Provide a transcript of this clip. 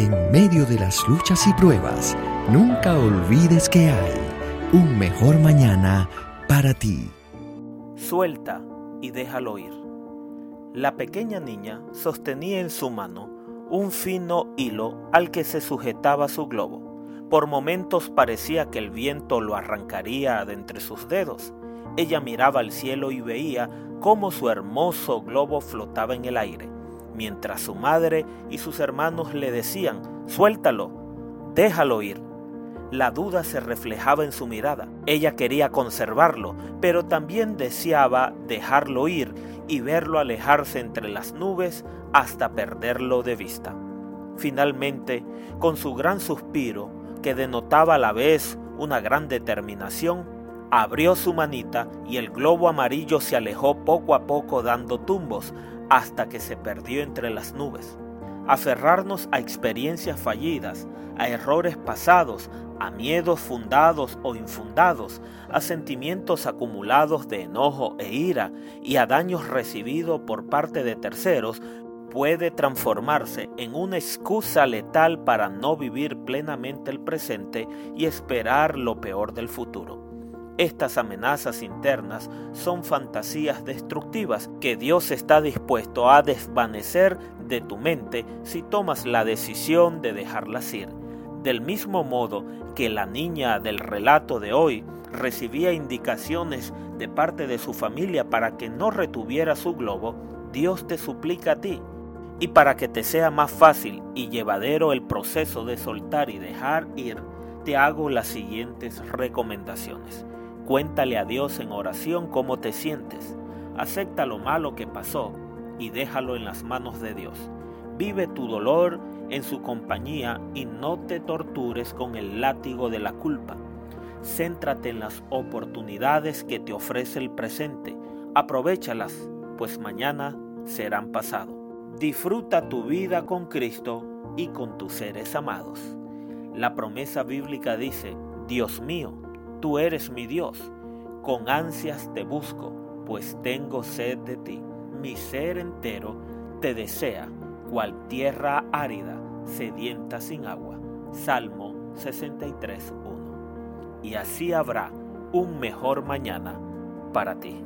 En medio de las luchas y pruebas, nunca olvides que hay un mejor mañana para ti. Suelta y déjalo ir. La pequeña niña sostenía en su mano un fino hilo al que se sujetaba su globo. Por momentos parecía que el viento lo arrancaría de entre sus dedos. Ella miraba al cielo y veía cómo su hermoso globo flotaba en el aire, mientras su madre y sus hermanos le decían, suéltalo, déjalo ir. La duda se reflejaba en su mirada. Ella quería conservarlo, pero también deseaba dejarlo ir y verlo alejarse entre las nubes hasta perderlo de vista. Finalmente, con su gran suspiro, que denotaba a la vez una gran determinación, abrió su manita y el globo amarillo se alejó poco a poco dando tumbos hasta que se perdió entre las nubes. Aferrarnos a experiencias fallidas, a errores pasados, a miedos fundados o infundados, a sentimientos acumulados de enojo e ira y a daños recibidos por parte de terceros, puede transformarse en una excusa letal para no vivir plenamente el presente y esperar lo peor del futuro. Estas amenazas internas son fantasías destructivas que Dios está dispuesto a desvanecer de tu mente si tomas la decisión de dejarlas ir. Del mismo modo que la niña del relato de hoy recibía indicaciones de parte de su familia para que no retuviera su globo, Dios te suplica a ti. Y para que te sea más fácil y llevadero el proceso de soltar y dejar ir, te hago las siguientes recomendaciones. Cuéntale a Dios en oración cómo te sientes. Acepta lo malo que pasó y déjalo en las manos de Dios. Vive tu dolor en su compañía y no te tortures con el látigo de la culpa. Céntrate en las oportunidades que te ofrece el presente. Aprovechalas, pues mañana serán pasado. Disfruta tu vida con Cristo y con tus seres amados. La promesa bíblica dice, Dios mío, Tú eres mi Dios, con ansias te busco, pues tengo sed de ti. Mi ser entero te desea, cual tierra árida, sedienta sin agua. Salmo 63.1. Y así habrá un mejor mañana para ti.